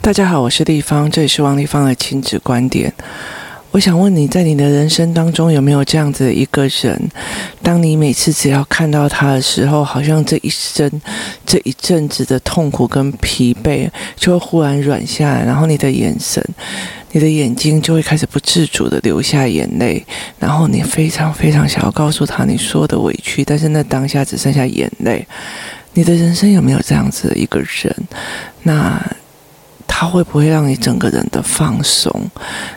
大家好，我是丽芳，这里是王丽芳的亲子观点。我想问你在你的人生当中有没有这样子的一个人？当你每次只要看到他的时候，好像这一生这一阵子的痛苦跟疲惫就会忽然软下来，然后你的眼神、你的眼睛就会开始不自主的流下眼泪，然后你非常非常想要告诉他你说的委屈，但是那当下只剩下眼泪。你的人生有没有这样子的一个人？那？他会不会让你整个人的放松？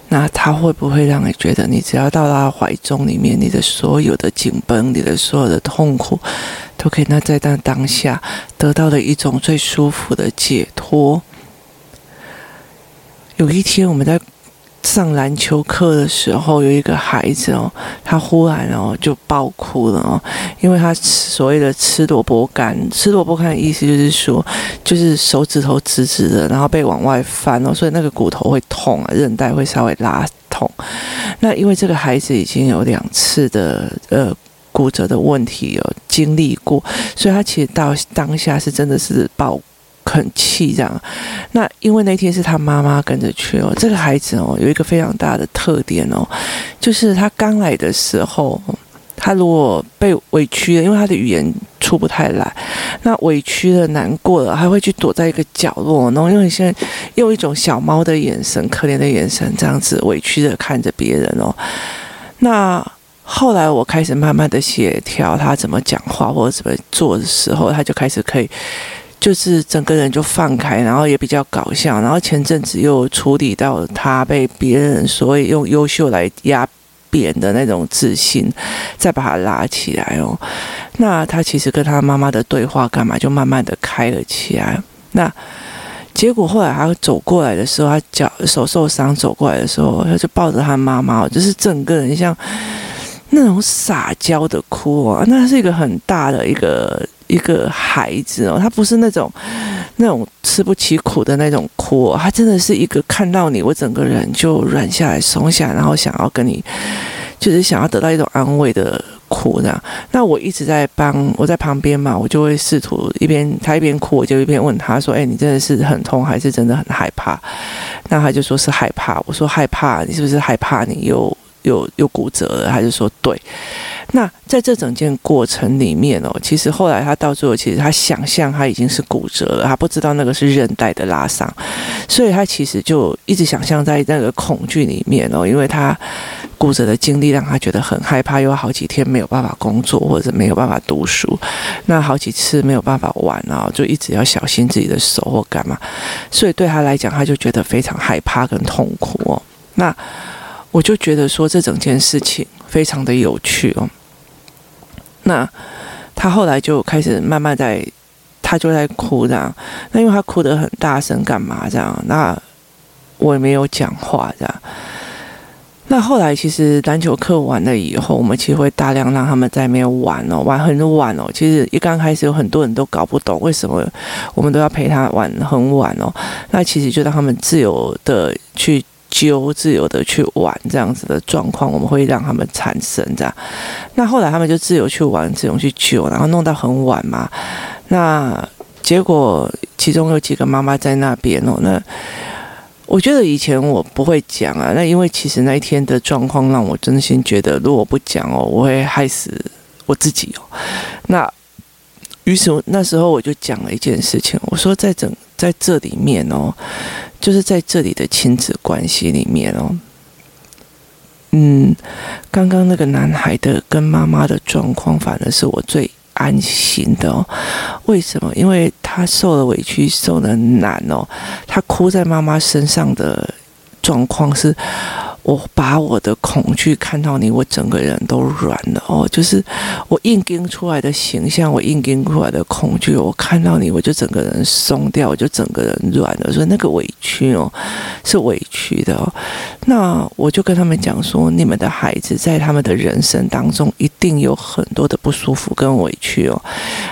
那他会不会让你觉得，你只要到他怀中里面，你的所有的紧绷，你的所有的痛苦，都可以那在那当下得到了一种最舒服的解脱？有一天我们在。上篮球课的时候，有一个孩子哦，他忽然哦就爆哭了哦，因为他所谓的吃萝卜干，吃萝卜干的意思就是说，就是手指头直直的，然后被往外翻哦，所以那个骨头会痛啊，韧带会稍微拉痛。那因为这个孩子已经有两次的呃骨折的问题有经历过，所以他其实到当下是真的是爆。很气这样，那因为那天是他妈妈跟着去哦。这个孩子哦，有一个非常大的特点哦，就是他刚来的时候，他如果被委屈了，因为他的语言出不太来，那委屈了、难过了，还会去躲在一个角落，然后用一些用一种小猫的眼神、可怜的眼神，这样子委屈的看着别人哦。那后来我开始慢慢的协调他怎么讲话或者怎么做的时候，他就开始可以。就是整个人就放开，然后也比较搞笑，然后前阵子又处理到他被别人所谓用优秀来压扁的那种自信，再把他拉起来哦。那他其实跟他妈妈的对话干嘛，就慢慢的开了起来。那结果后来他走过来的时候，他脚手受伤走过来的时候，他就抱着他妈妈，就是整个人像那种撒娇的哭啊，那是一个很大的一个。一个孩子哦，他不是那种那种吃不起苦的那种哭，他真的是一个看到你，我整个人就软下来、松下，然后想要跟你，就是想要得到一种安慰的哭这样。那我一直在帮我在旁边嘛，我就会试图一边他一边哭，我就一边问他说：“哎，你真的是很痛，还是真的很害怕？”那他就说是害怕。我说害怕，你是不是害怕你又又又骨折了？还是说对。那在这整件过程里面哦，其实后来他到最后，其实他想象他已经是骨折了，他不知道那个是韧带的拉伤，所以他其实就一直想象在那个恐惧里面哦，因为他骨折的经历让他觉得很害怕，有好几天没有办法工作或者没有办法读书，那好几次没有办法玩啊，就一直要小心自己的手或干嘛，所以对他来讲，他就觉得非常害怕跟痛苦哦。那我就觉得说，这整件事情非常的有趣哦。那他后来就开始慢慢在，他就在哭这样。那因为他哭得很大声，干嘛这样？那我也没有讲话这样。那后来其实篮球课完了以后，我们其实会大量让他们在那边玩哦，玩很晚哦。其实一刚开始有很多人都搞不懂为什么我们都要陪他玩很晚哦。那其实就让他们自由的去。揪自由的去玩这样子的状况，我们会让他们产生这样。那后来他们就自由去玩，自由去揪，然后弄到很晚嘛。那结果其中有几个妈妈在那边哦。那我觉得以前我不会讲啊，那因为其实那一天的状况让我真心觉得，如果不讲哦，我会害死我自己哦。那于是那时候我就讲了一件事情，我说在整在这里面哦。就是在这里的亲子关系里面哦，嗯，刚刚那个男孩的跟妈妈的状况，反而是我最安心的哦。为什么？因为他受了委屈，受了难哦，他哭在妈妈身上的状况是。我把我的恐惧看到你，我整个人都软了哦，就是我硬撑出来的形象，我硬撑出来的恐惧，我看到你，我就整个人松掉，我就整个人软了。所以那个委屈哦，是委屈的哦。那我就跟他们讲说，你们的孩子在他们的人生当中，一定有很多的不舒服跟委屈哦。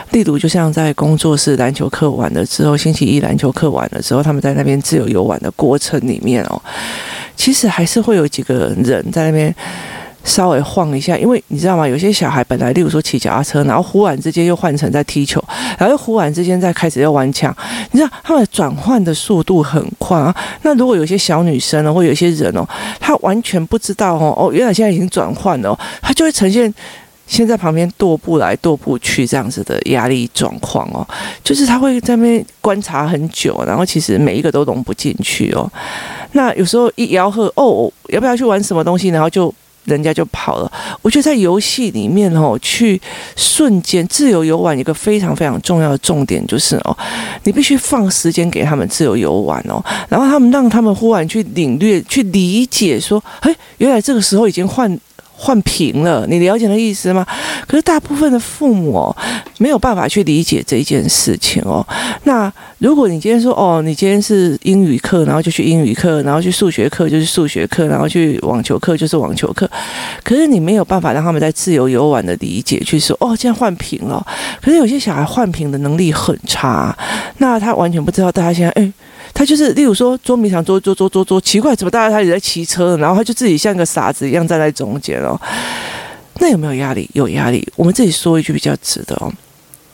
例如，就像在工作室篮球课完了之后，星期一篮球课完了之后，他们在那边自由游玩的过程里面哦。其实还是会有几个人在那边稍微晃一下，因为你知道吗？有些小孩本来，例如说骑脚踏车，然后忽然之间又换成在踢球，然后又忽然之间再开始要顽强，你知道他们转换的速度很快啊。那如果有些小女生呢，或有些人哦，她完全不知道哦，哦，原来现在已经转换了哦，她就会呈现。先在旁边踱步来踱步去这样子的压力状况哦，就是他会在那边观察很久，然后其实每一个都融不进去哦。那有时候一吆喝哦，要不要去玩什么东西，然后就人家就跑了。我觉得在游戏里面哦，去瞬间自由游玩一个非常非常重要的重点就是哦，你必须放时间给他们自由游玩哦，然后他们让他们忽然去领略、去理解说，哎，原来这个时候已经换。换屏了，你了解的意思吗？可是大部分的父母哦，没有办法去理解这件事情哦。那如果你今天说哦，你今天是英语课，然后就去英语课，然后去数学课就是数学课，然后去网球课就是网球课，可是你没有办法让他们在自由游玩的理解去说哦，这样换屏了。可是有些小孩换屏的能力很差，那他完全不知道大家现在哎。他就是，例如说捉迷藏，捉捉捉捉捉，奇怪，怎么大家他也在骑车，然后他就自己像个傻子一样站在中间哦。那有没有压力？有压力。我们自己说一句比较直的哦。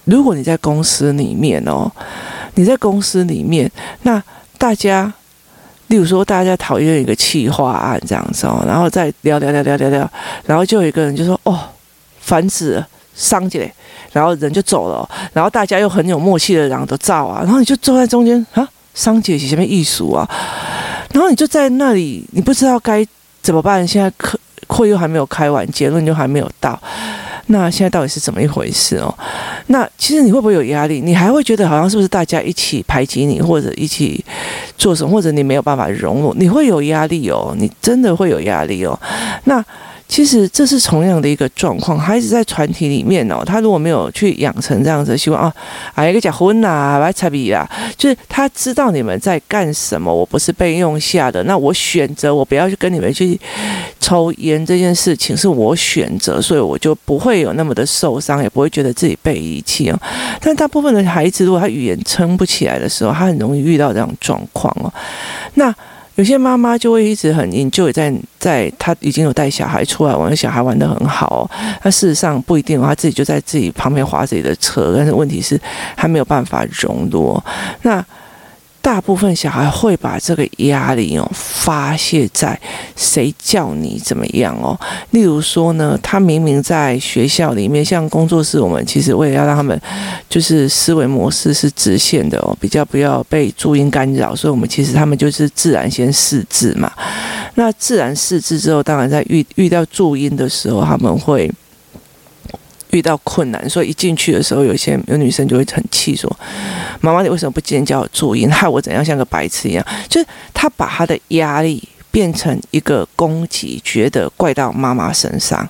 如果你在公司里面哦，你在公司里面，那大家，例如说大家讨厌一个企划案这样子哦，然后再聊聊聊聊聊聊，然后就有一个人就说：“哦，烦死了，伤姐。”然后人就走了，然后大家又很有默契的，然后都照啊，然后你就坐在中间啊。商姐前面艺术啊，然后你就在那里，你不知道该怎么办。现在课会又还没有开完，结论就还没有到。那现在到底是怎么一回事哦？那其实你会不会有压力？你还会觉得好像是不是大家一起排挤你，或者一起做什么，或者你没有办法融入，你会有压力哦。你真的会有压力哦。那。其实这是同样的一个状况，孩子在团体里面哦，他如果没有去养成这样子的习惯啊，哎，一个结婚呐，来差比啊，就是他知道你们在干什么，我不是被用下的，那我选择我不要去跟你们去抽烟这件事情是我选择，所以我就不会有那么的受伤，也不会觉得自己被遗弃哦。但大部分的孩子，如果他语言撑不起来的时候，他很容易遇到这种状况哦。那。有些妈妈就会一直很凝，就在在她已经有带小孩出来玩，小孩玩的很好哦。那事实上不一定，她自己就在自己旁边划自己的车，但是问题是还没有办法融入。那。大部分小孩会把这个压力哦发泄在谁叫你怎么样哦？例如说呢，他明明在学校里面，像工作室，我们其实为了要让他们就是思维模式是直线的哦，比较不要被注音干扰，所以我们其实他们就是自然先识字嘛。那自然识字之后，当然在遇遇到注音的时候，他们会。遇到困难，所以一进去的时候，有些有女生就会很气，说：“妈妈，你为什么不今天教我注音，害我怎样像个白痴一样？”就是她把她的压力变成一个攻击，觉得怪到妈妈身上。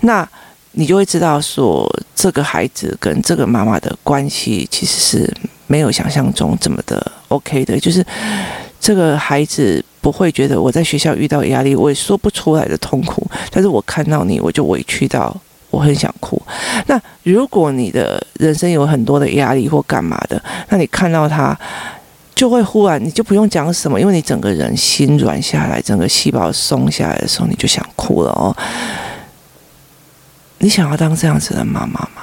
那你就会知道说，这个孩子跟这个妈妈的关系其实是没有想象中这么的 OK 的。就是这个孩子不会觉得我在学校遇到压力，我也说不出来的痛苦，但是我看到你，我就委屈到。我很想哭。那如果你的人生有很多的压力或干嘛的，那你看到他，就会忽然你就不用讲什么，因为你整个人心软下来，整个细胞松下来的时候，你就想哭了哦。你想要当这样子的妈妈吗？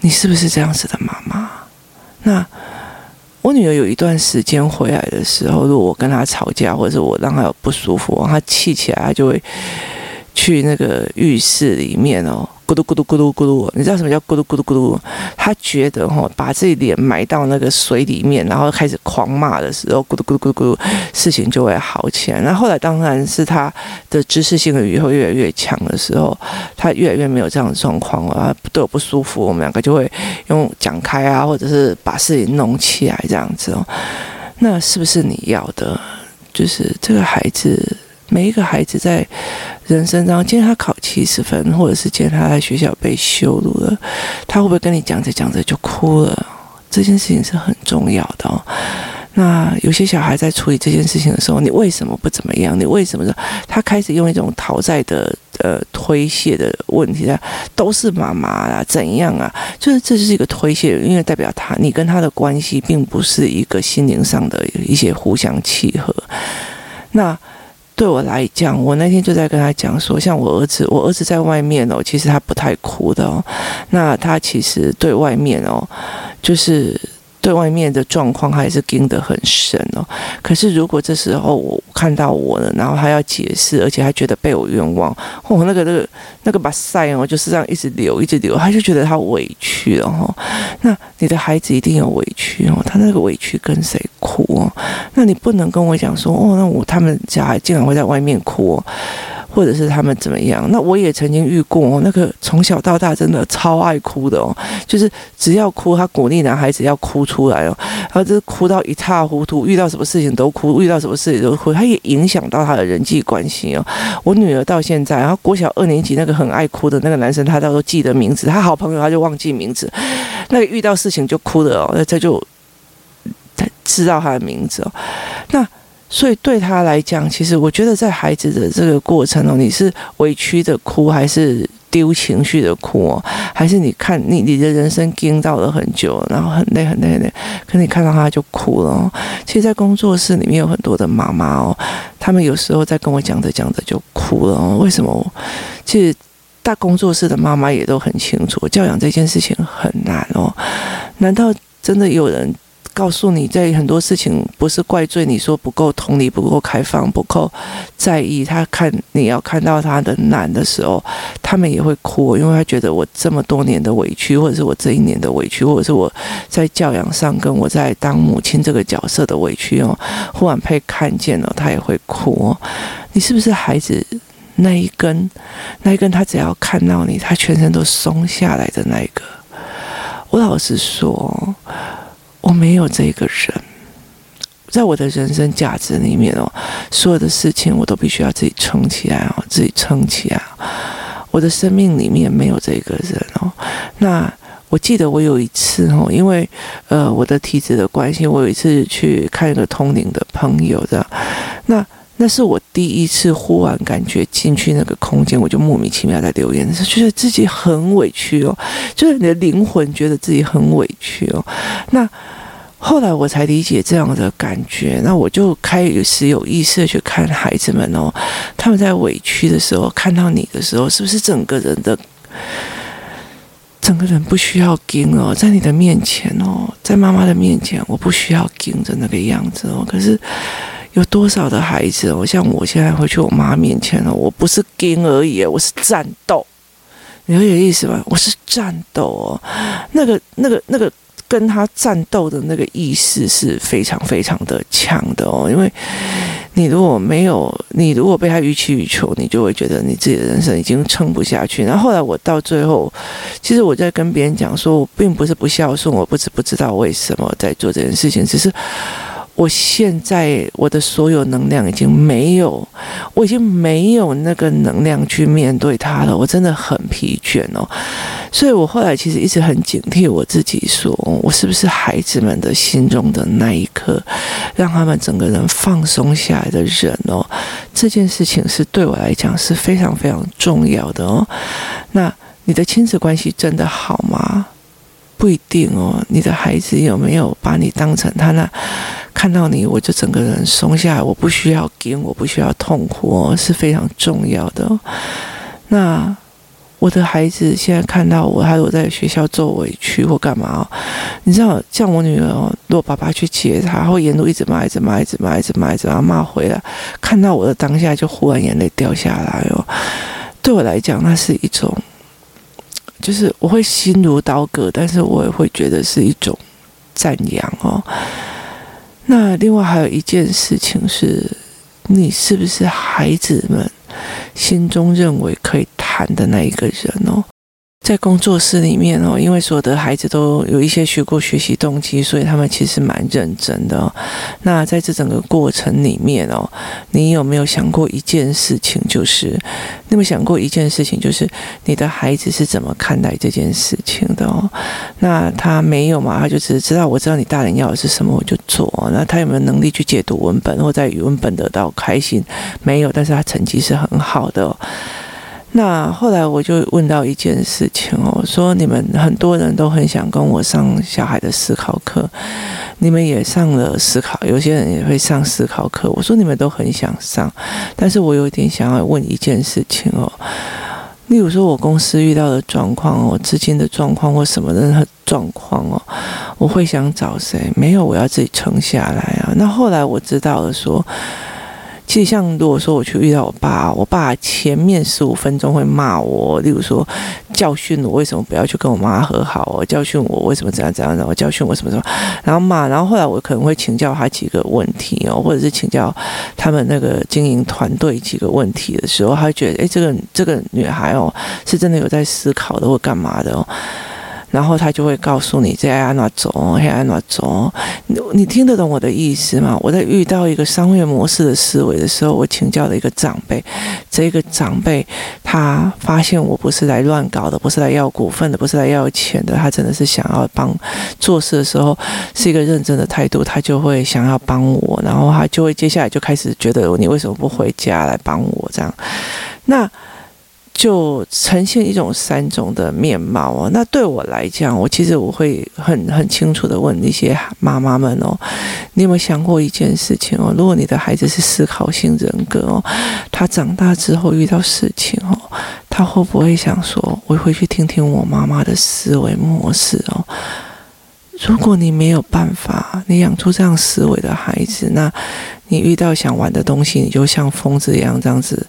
你是不是这样子的妈妈？那我女儿有一段时间回来的时候，如果我跟她吵架，或者是我让她有不舒服，她气起来，她就会。去那个浴室里面哦，咕嘟咕嘟咕嘟咕嘟，你知道什么叫咕嘟咕嘟咕嘟？他觉得哈，把自己脸埋到那个水里面，然后开始狂骂的时候，咕嘟咕嘟咕嘟，事情就会好起来。那后来当然是他的知识性的语会越来越强的时候，他越来越没有这样的状况了，他对我不舒服，我们两个就会用讲开啊，或者是把事情弄起来这样子哦。那是不是你要的？就是这个孩子。每一个孩子在人生当中，今天他考七十分，或者是今天他在学校被羞辱了，他会不会跟你讲着讲着就哭了？这件事情是很重要的哦。那有些小孩在处理这件事情的时候，你为什么不怎么样？你为什么他开始用一种讨债的呃推卸的问题啊？都是妈妈啊，怎样啊？就是这就是一个推卸，因为代表他你跟他的关系并不是一个心灵上的一些互相契合。那。对我来讲，我那天就在跟他讲说，像我儿子，我儿子在外面哦，其实他不太哭的哦。那他其实对外面哦，就是。对外面的状况还是盯得很深哦。可是如果这时候我看到我了，然后他要解释，而且还觉得被我冤枉，哦，那个那个那个把塞哦，就是这样一直流一直流，他就觉得他委屈了哈。那你的孩子一定有委屈哦，他那个委屈跟谁哭哦？那你不能跟我讲说哦，那我他们家竟然会在外面哭哦。或者是他们怎么样？那我也曾经遇过，哦那个从小到大真的超爱哭的哦，就是只要哭，他鼓励男孩子要哭出来哦，然后就是哭到一塌糊涂，遇到什么事情都哭，遇到什么事情都哭，他也影响到他的人际关系哦。我女儿到现在，然后国小二年级那个很爱哭的那个男生，他都记得名字，他好朋友他就忘记名字，那个遇到事情就哭的哦，那他就他知道他的名字哦，那。所以对他来讲，其实我觉得在孩子的这个过程哦，你是委屈的哭，还是丢情绪的哭哦？还是你看你你的人生经到了很久，然后很累很累很累，可你看到他就哭了。其实，在工作室里面有很多的妈妈哦，他们有时候在跟我讲着讲着就哭了哦。为什么？其实大工作室的妈妈也都很清楚，教养这件事情很难哦。难道真的有人？告诉你，在很多事情不是怪罪你说不够同理、不够开放、不够在意。他看你要看到他的难的时候，他们也会哭，因为他觉得我这么多年的委屈，或者是我这一年的委屈，或者是我在教养上跟我在当母亲这个角色的委屈哦，忽然被看见了，他也会哭。你是不是孩子那一根？那一根，他只要看到你，他全身都松下来的那一个。我老实说。我没有这个人，在我的人生价值里面哦，所有的事情我都必须要自己撑起来哦，自己撑起来。我的生命里面没有这个人哦。那我记得我有一次哦，因为呃我的体质的关系，我有一次去看一个通灵的朋友的，那那是我第一次忽然感觉进去那个空间，我就莫名其妙在流眼泪，觉得自己很委屈哦，就是你的灵魂觉得自己很委屈哦，那。后来我才理解这样的感觉，那我就开始有意识的去看孩子们哦，他们在委屈的时候看到你的时候，是不是整个人的整个人不需要盯哦，在你的面前哦，在妈妈的面前，我不需要盯着那个样子哦。可是有多少的孩子哦，像我现在回去我妈面前哦，我不是盯而已，我是战斗，你有意思吗？我是战斗哦，那个那个那个。跟他战斗的那个意识是非常非常的强的哦，因为你如果没有，你如果被他予取予求，你就会觉得你自己的人生已经撑不下去。然后后来我到最后，其实我在跟别人讲说，我并不是不孝顺，我不知不知道为什么在做这件事情，只是。我现在我的所有能量已经没有，我已经没有那个能量去面对他了，我真的很疲倦哦。所以我后来其实一直很警惕我自己说，我是不是孩子们的心中的那一颗，让他们整个人放松下来的人哦。这件事情是对我来讲是非常非常重要的哦。那你的亲子关系真的好吗？不一定哦。你的孩子有没有把你当成他那？看到你，我就整个人松下来。我不需要惊，我不需要痛苦哦，是非常重要的。那我的孩子现在看到我，还有在学校受委屈或干嘛哦？你知道，像我女儿哦，如果爸爸去接她，会沿路一直骂，一直骂，一直骂，一直骂，一直骂，骂回来。看到我的当下，就忽然眼泪掉下来哦。对我来讲，那是一种，就是我会心如刀割，但是我也会觉得是一种赞扬哦。那另外还有一件事情是，你是不是孩子们心中认为可以谈的那一个人哦？在工作室里面哦，因为所有的孩子都有一些学过学习动机，所以他们其实蛮认真的哦。那在这整个过程里面哦，你有没有想过一件事情？就是你有没有想过一件事情？就是你的孩子是怎么看待这件事情的哦？那他没有嘛？他就只是知道，我知道你大人要的是什么，我就做。那他有没有能力去解读文本，或在语文本得到开心？没有，但是他成绩是很好的。那后来我就问到一件事情哦，说你们很多人都很想跟我上小孩的思考课，你们也上了思考，有些人也会上思考课。我说你们都很想上，但是我有点想要问一件事情哦。例如说，我公司遇到的状况哦，资金的状况或什么的状况哦，我会想找谁？没有，我要自己撑下来啊。那后来我知道了说。其实，像如果说我去遇到我爸，我爸前面十五分钟会骂我，例如说教训我为什么不要去跟我妈和好，教训我为什么怎样怎样，然后教训我什么什么，然后骂，然后后来我可能会请教他几个问题哦，或者是请教他们那个经营团队几个问题的时候，他会觉得，诶，这个这个女孩哦，是真的有在思考的，或干嘛的哦。然后他就会告诉你在按哪走，在按哪走。你你听得懂我的意思吗？我在遇到一个商业模式的思维的时候，我请教了一个长辈。这个长辈他发现我不是来乱搞的，不是来要股份的，不是来要钱的。他真的是想要帮做事的时候是一个认真的态度，他就会想要帮我。然后他就会接下来就开始觉得你为什么不回家来帮我这样？那。就呈现一种三种的面貌哦。那对我来讲，我其实我会很很清楚的问那些妈妈们哦，你有没有想过一件事情哦？如果你的孩子是思考性人格哦，他长大之后遇到事情哦，他会不会想说，我回去听听我妈妈的思维模式哦？如果你没有办法，你养出这样思维的孩子，那你遇到想玩的东西，你就像疯子一样这样子。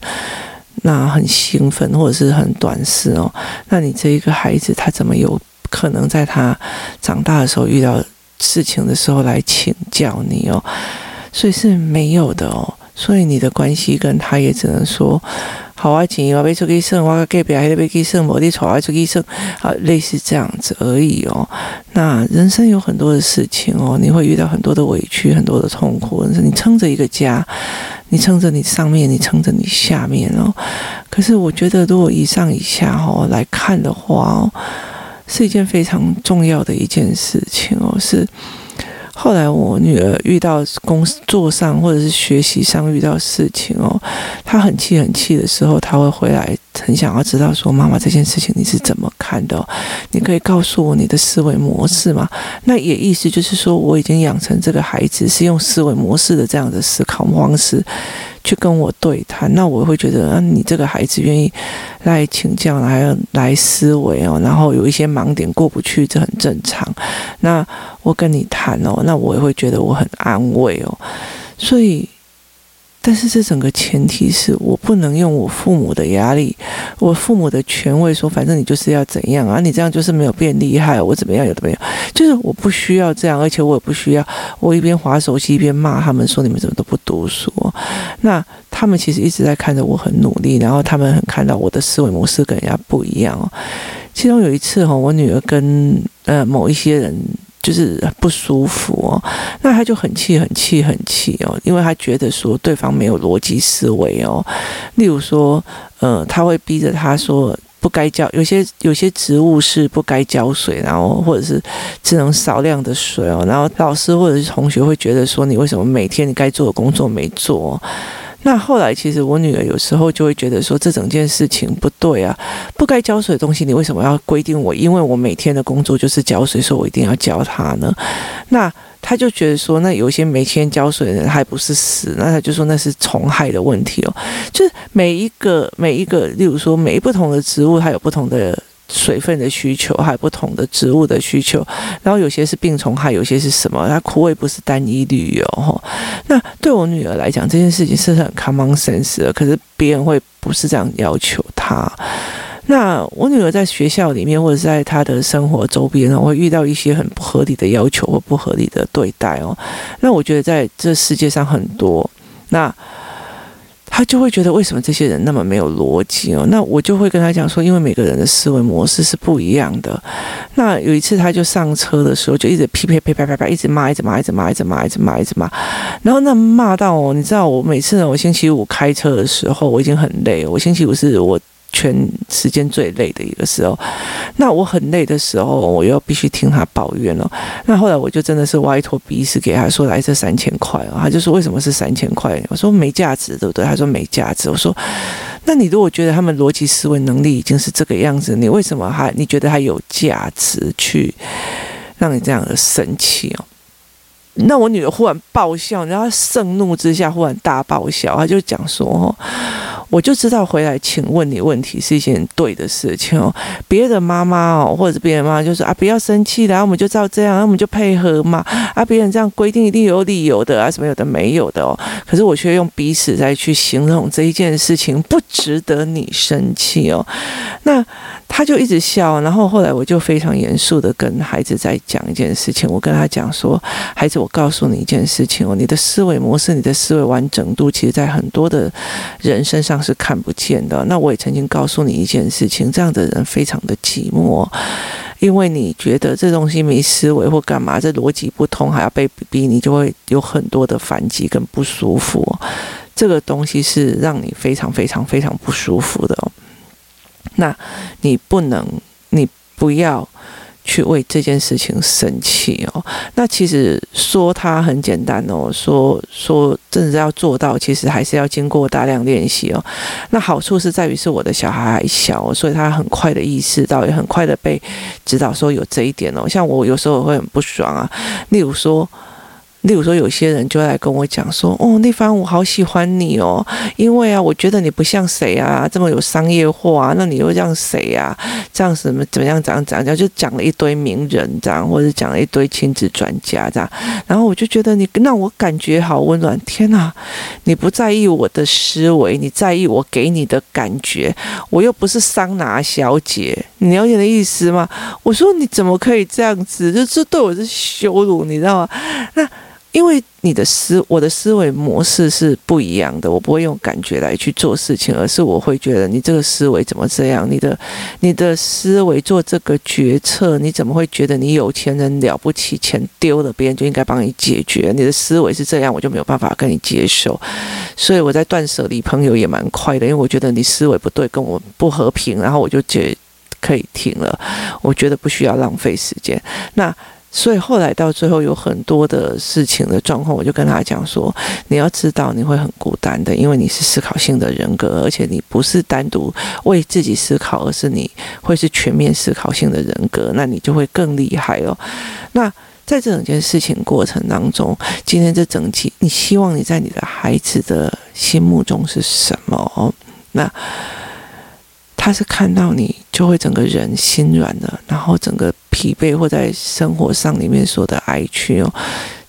那很兴奋，或者是很短视哦。那你这一个孩子，他怎么有可能在他长大的时候遇到事情的时候来请教你哦？所以是没有的哦。所以你的关系跟他也只能说，好啊，钱我要出去省，我隔壁还得去省，我的床要出去省，啊，类似这样子而已哦。那人生有很多的事情哦，你会遇到很多的委屈，很多的痛苦，你撑着一个家。你撑着你上面，你撑着你下面哦。可是我觉得，如果以上以下哦来看的话哦，是一件非常重要的一件事情哦，是。后来我女儿遇到工作上或者是学习上遇到事情哦，她很气很气的时候，她会回来很想要知道说，妈妈这件事情你是怎么看的？你可以告诉我你的思维模式吗？那也意思就是说，我已经养成这个孩子是用思维模式的这样的思考方式。去跟我对谈，那我会觉得，啊，你这个孩子愿意来请教，来来思维哦，然后有一些盲点过不去，这很正常。那我跟你谈哦，那我也会觉得我很安慰哦，所以。但是这整个前提是我不能用我父母的压力，我父母的权威说，反正你就是要怎样啊，你这样就是没有变厉害，我怎么样有怎么样，就是我不需要这样，而且我也不需要我一边滑手机一边骂他们说你们怎么都不读书。那他们其实一直在看着我很努力，然后他们很看到我的思维模式跟人家不一样哦。其中有一次哈，我女儿跟呃某一些人。就是不舒服哦，那他就很气、很气、很气哦，因为他觉得说对方没有逻辑思维哦。例如说，呃，他会逼着他说不该浇，有些有些植物是不该浇水，然后或者是只能少量的水哦。然后老师或者是同学会觉得说，你为什么每天你该做的工作没做？那后来，其实我女儿有时候就会觉得说，这整件事情不对啊，不该浇水的东西，你为什么要规定我？因为我每天的工作就是浇水，所以我一定要浇它呢？那他就觉得说，那有些每天浇水的人还不是死？那他就说那是虫害的问题哦。就是每一个每一个，例如说每一不同的植物，它有不同的。水分的需求，还有不同的植物的需求，然后有些是病虫害，有些是什么？它枯萎不是单一率哦。那对我女儿来讲，这件事情是很 common sense 的，可是别人会不是这样要求她。那我女儿在学校里面，或者是在她的生活周边呢，会遇到一些很不合理的要求或不合理的对待哦。那我觉得在这世界上很多那。他就会觉得为什么这些人那么没有逻辑哦？那我就会跟他讲说，因为每个人的思维模式是不一样的。那有一次他就上车的时候，就一直噼噼啪啪啪啪，一直骂，一直骂，一直骂，一直骂，一直骂，一直骂。然后那骂到哦，你知道我每次呢，我星期五开车的时候，我已经很累。我星期五是我。全时间最累的一个时候，那我很累的时候，我又必须听他抱怨了。那后来我就真的是歪头鼻子给他说：“来这三千块哦。”他就说：“为什么是三千块？”我说：“没价值，对不对？”他说：“没价值。”我说：“那你如果觉得他们逻辑思维能力已经是这个样子，你为什么还你觉得还有价值去让你这样的生气哦？”那我女儿忽然爆笑，然后盛怒之下忽然大爆笑，她就讲说：“哦，我就知道回来请问你问题是一件对的事情哦。别的妈妈哦，或者别人妈妈就说啊，不要生气，然后我们就照这样，那我们就配合嘛。啊，别人这样规定一定有理由的啊，什么有的没有的哦。可是我却用彼此再去形容这一件事情不值得你生气哦。那他就一直笑，然后后来我就非常严肃的跟孩子在讲一件事情，我跟他讲说，孩子，我。告诉你一件事情哦，你的思维模式、你的思维完整度，其实在很多的人身上是看不见的。那我也曾经告诉你一件事情，这样的人非常的寂寞，因为你觉得这东西没思维或干嘛，这逻辑不通，还要被逼，你就会有很多的反击跟不舒服。这个东西是让你非常非常非常不舒服的。那你不能，你不要。去为这件事情生气哦，那其实说它很简单哦，说说真的要做到，其实还是要经过大量练习哦。那好处是在于是我的小孩还小，所以他很快的意识到，也很快的被指导说有这一点哦。像我有时候会很不爽啊，例如说。例如说，有些人就来跟我讲说：“哦，丽芳，我好喜欢你哦，因为啊，我觉得你不像谁啊，这么有商业化啊，那你又像谁啊？这样什么怎么样？怎样怎样？就讲了一堆名人这样，或者讲了一堆亲子专家这样。然后我就觉得你让我感觉好温暖。天哪，你不在意我的思维，你在意我给你的感觉。我又不是桑拿小姐，你了解的意思吗？我说你怎么可以这样子？就这对我是羞辱，你知道吗？那。”因为你的思，我的思维模式是不一样的，我不会用感觉来去做事情，而是我会觉得你这个思维怎么这样？你的你的思维做这个决策，你怎么会觉得你有钱人了不起？钱丢了，别人就应该帮你解决？你的思维是这样，我就没有办法跟你接受。所以我在断舍离朋友也蛮快的，因为我觉得你思维不对，跟我不和平，然后我就觉可以停了。我觉得不需要浪费时间。那。所以后来到最后有很多的事情的状况，我就跟他讲说：你要知道你会很孤单的，因为你是思考性的人格，而且你不是单独为自己思考，而是你会是全面思考性的人格，那你就会更厉害哦。那在这整件事情过程当中，今天这整集，你希望你在你的孩子的心目中是什么哦？那。他是看到你就会整个人心软的，然后整个疲惫或在生活上里面所的哀屈哦，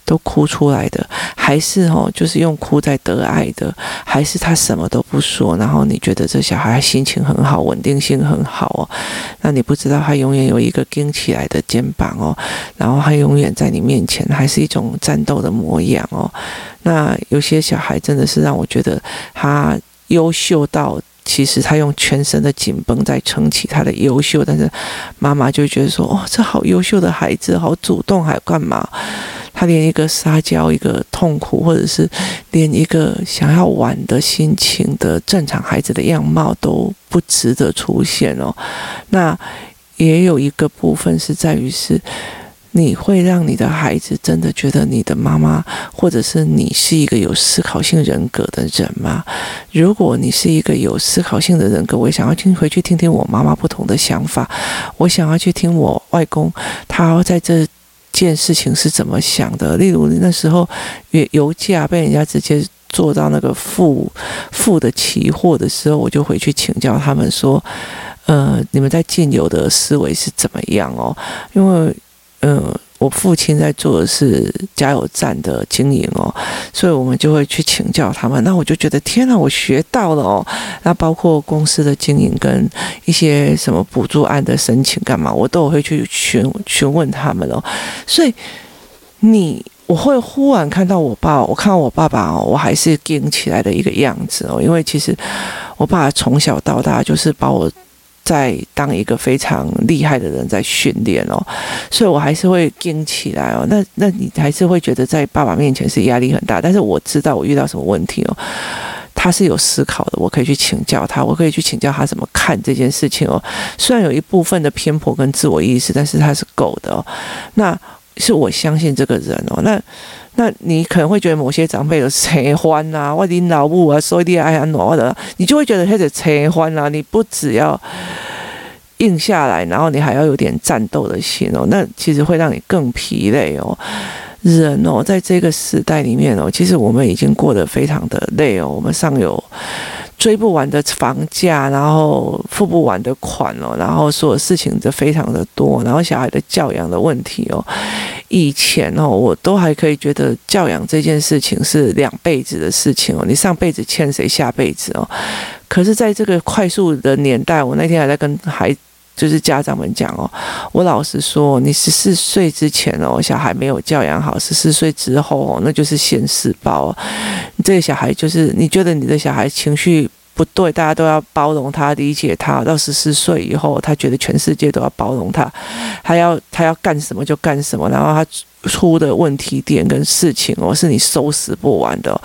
都哭出来的，还是哦，就是用哭在得爱的，还是他什么都不说，然后你觉得这小孩心情很好，稳定性很好哦，那你不知道他永远有一个撑起来的肩膀哦，然后他永远在你面前还是一种战斗的模样哦，那有些小孩真的是让我觉得他优秀到。其实他用全身的紧绷在撑起他的优秀，但是妈妈就觉得说：“哦，这好优秀的孩子，好主动，还干嘛？他连一个撒娇、一个痛苦，或者是连一个想要玩的心情的正常孩子的样貌都不值得出现哦。”那也有一个部分是在于是。你会让你的孩子真的觉得你的妈妈，或者是你是一个有思考性人格的人吗？如果你是一个有思考性的人格，我想要听回去听听我妈妈不同的想法，我想要去听我外公他在这件事情是怎么想的。例如那时候油油价被人家直接做到那个负负的期货的时候，我就回去请教他们说，呃，你们在进油的思维是怎么样哦？因为嗯，我父亲在做的是加油站的经营哦，所以我们就会去请教他们。那我就觉得天哪，我学到了哦。那包括公司的经营跟一些什么补助案的申请干嘛，我都会去询询问他们哦。所以你我会忽然看到我爸，我看到我爸爸哦，我还是硬起来的一个样子哦。因为其实我爸从小到大就是把我。在当一个非常厉害的人在训练哦，所以我还是会硬起来哦。那那你还是会觉得在爸爸面前是压力很大，但是我知道我遇到什么问题哦，他是有思考的，我可以去请教他，我可以去请教他怎么看这件事情哦。虽然有一部分的偏颇跟自我意识，但是他是够的哦。那是我相信这个人哦。那。那你可能会觉得某些长辈有扯欢啊，或领导部啊，所以你爱安诺的，你就会觉得他的扯欢啊。你不只要硬下来，然后你还要有点战斗的心哦。那其实会让你更疲累哦。人哦，在这个时代里面哦，其实我们已经过得非常的累哦。我们上有追不完的房价，然后付不完的款哦，然后所有事情就非常的多，然后小孩的教养的问题哦。以前哦，我都还可以觉得教养这件事情是两辈子的事情哦，你上辈子欠谁，下辈子哦。可是，在这个快速的年代，我那天还在跟孩。就是家长们讲哦，我老实说，你十四岁之前哦，小孩没有教养好；十四岁之后哦，那就是现世报。你这个小孩就是你觉得你的小孩情绪不对，大家都要包容他、理解他。到十四岁以后，他觉得全世界都要包容他，他要他要干什么就干什么，然后他出的问题点跟事情哦，是你收拾不完的。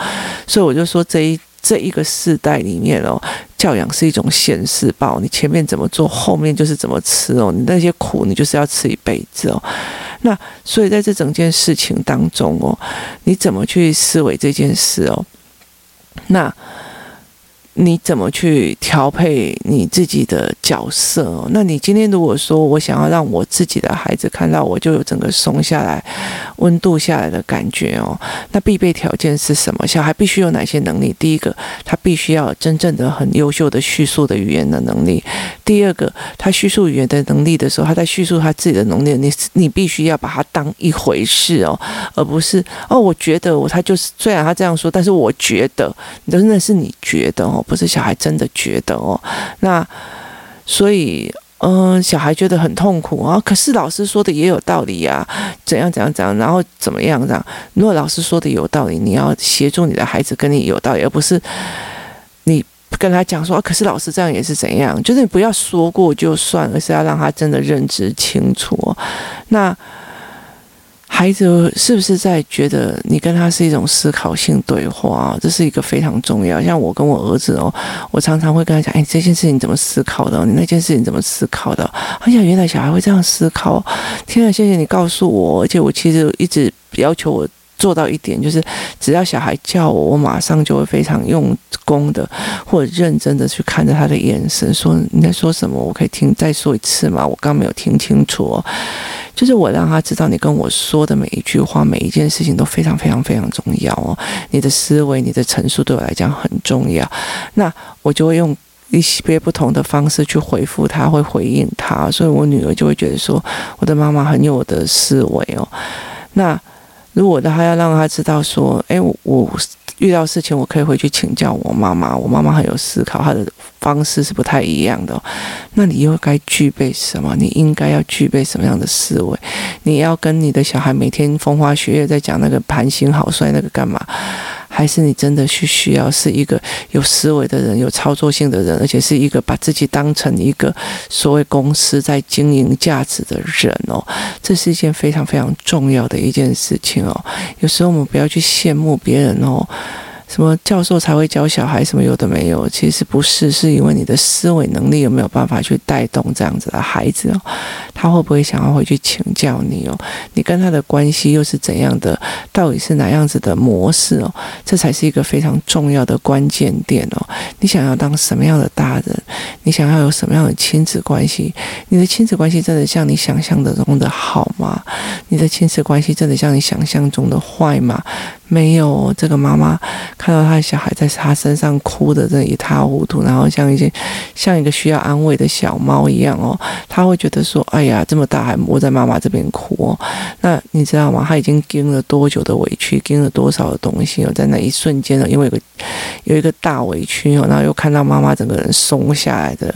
所以我就说这一。这一个世代里面哦，教养是一种现世报，你前面怎么做，后面就是怎么吃哦。你那些苦，你就是要吃一辈子哦。那所以在这整件事情当中哦，你怎么去思维这件事哦？那。你怎么去调配你自己的角色哦？那你今天如果说我想要让我自己的孩子看到我就有整个松下来、温度下来的感觉哦，那必备条件是什么？小孩必须有哪些能力？第一个，他必须要真正的很优秀的叙述的语言的能力；第二个，他叙述语言的能力的时候，他在叙述他自己的能力，你你必须要把它当一回事哦，而不是哦，我觉得我他就是虽然他这样说，但是我觉得真的是你觉得哦。不是小孩真的觉得哦，那所以嗯、小孩觉得很痛苦啊。可是老师说的也有道理呀，怎样怎样怎样，然后怎么样这样？如果老师说的有道理，你要协助你的孩子跟你有道理，而不是你跟他讲说，可是老师这样也是怎样？就是你不要说过就算，而是要让他真的认知清楚。那。孩子是不是在觉得你跟他是一种思考性对话？这是一个非常重要。像我跟我儿子哦，我常常会跟他讲：“哎，这件事情怎么思考的？你那件事情怎么思考的？”哎呀，原来小孩会这样思考。天啊，谢谢你告诉我。而且我其实一直要求我做到一点，就是只要小孩叫我，我马上就会非常用功的或者认真的去看着他的眼神，说：“你在说什么？我可以听再说一次吗？我刚没有听清楚哦。”就是我让他知道，你跟我说的每一句话、每一件事情都非常非常非常重要哦。你的思维、你的陈述对我来讲很重要。那我就会用一些不同的方式去回复他，会回应他。所以我女儿就会觉得说，我的妈妈很有我的思维哦。那如果他要让他知道说，诶，我。遇到事情，我可以回去请教我妈妈。我妈妈很有思考，她的方式是不太一样的。那你又该具备什么？你应该要具备什么样的思维？你要跟你的小孩每天风花雪月在讲那个盘星好帅那个干嘛？还是你真的是需要是一个有思维的人，有操作性的人，而且是一个把自己当成一个所谓公司在经营价值的人哦。这是一件非常非常重要的一件事情哦。有时候我们不要去羡慕别人哦。什么教授才会教小孩？什么有的没有？其实不是，是因为你的思维能力有没有办法去带动这样子的孩子哦？他会不会想要回去请教你哦？你跟他的关系又是怎样的？到底是哪样子的模式哦？这才是一个非常重要的关键点哦。你想要当什么样的大人？你想要有什么样的亲子关系？你的亲子关系真的像你想象的中的好吗？你的亲子关系真的像你想象中的坏吗？没有，这个妈妈看到她的小孩在她身上哭得这一塌糊涂，然后像一些像一个需要安慰的小猫一样哦，她会觉得说：“哎呀，这么大还窝在妈妈这边哭哦。”那你知道吗？她已经经了多久的委屈，经了多少的东西哦，在那一瞬间呢，因为有个有一个大委屈哦，然后又看到妈妈整个人松下来的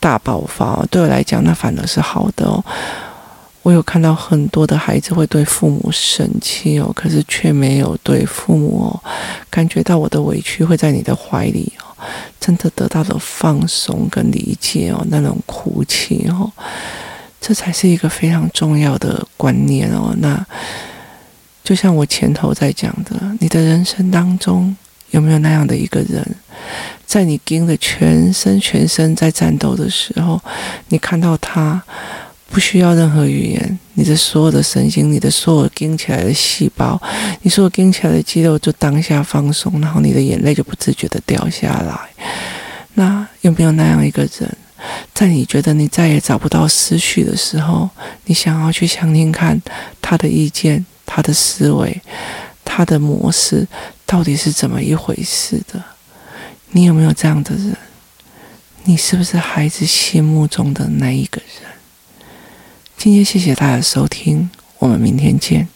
大爆发哦，对我来讲，那反而是好的哦。我有看到很多的孩子会对父母生气哦，可是却没有对父母哦，感觉到我的委屈会在你的怀里哦，真的得到了放松跟理解哦，那种哭泣哦，这才是一个非常重要的观念哦。那就像我前头在讲的，你的人生当中有没有那样的一个人，在你盯着全身全身在战斗的时候，你看到他。不需要任何语言你的所有的神经你的所有钉起来的细胞你所有钉起来的肌肉就当下放松然后你的眼泪就不自觉的掉下来。那有没有那样一个人在你觉得你再也找不到思绪的时候你想要去想听看他的意见他的思维他的模式到底是怎么一回事的？你有没有这样的人？你是不是孩子心目中的那一个人？今天谢谢大家的收听，我们明天见。